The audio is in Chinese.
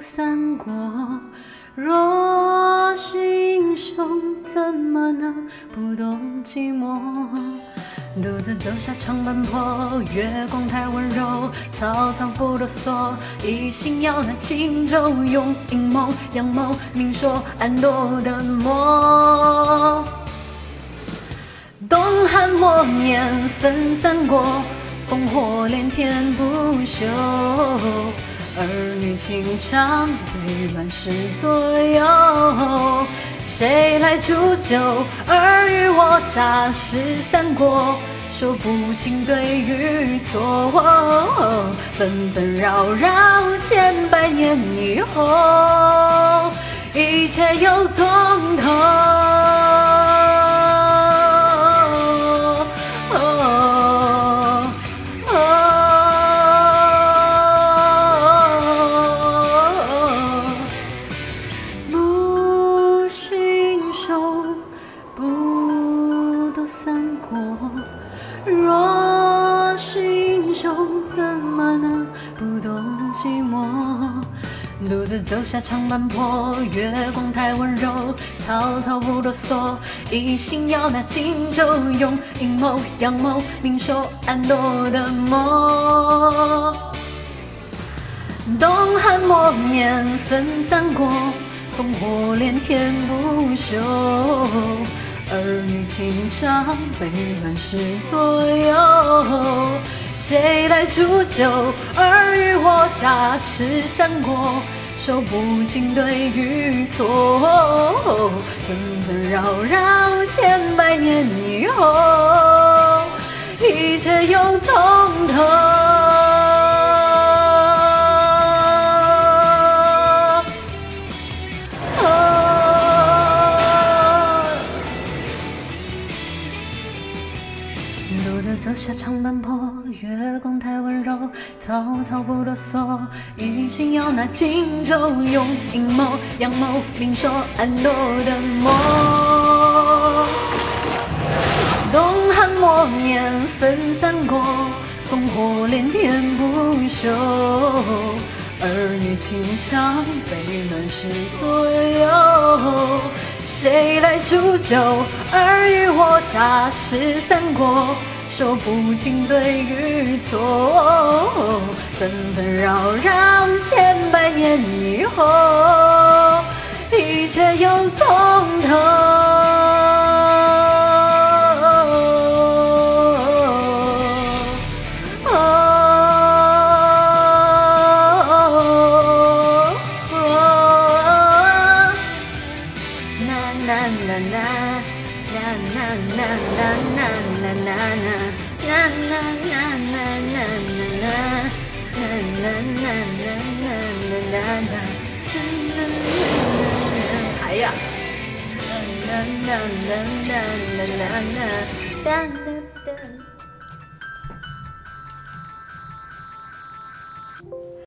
三国。若是英雄，怎么能不懂寂寞？独自走下长坂坡，月光太温柔，草草不啰嗦，一心要那荆州，用阴谋阳谋明说暗夺的魔。东汉末年分三国，烽火连天不休。儿女情长被乱世左右，谁来煮酒？尔虞我诈是三国，说不清对与错。纷纷扰扰千百年以后，一切又从头。三国若是英雄，怎么能不懂寂寞？独自走下长坂坡，月光太温柔，曹操不啰嗦，一心要那荆州，用阴谋阳谋明说暗夺的魔。冬寒默念分三国，烽火连天不休。儿女情长被乱世左右，谁来煮酒？尔虞我诈是三国，说不清对与错。纷纷扰扰千百年以后，一切又独自走下长坂坡，月光太温柔，曹操不啰嗦，一心要那荆州，用阴谋阳谋明说暗夺的魔。冬寒默念分散过，烽火连天不休。情长被乱世左右，谁来煮酒？尔虞我诈是三国，说不清对与错。纷纷扰扰千百年以后，一切又从头。啦啦啦啦啦啦啦啦啦啦啦啦啦啦啦啦啦啦哎呀！哒哒哒哒哒哒哒哒哒。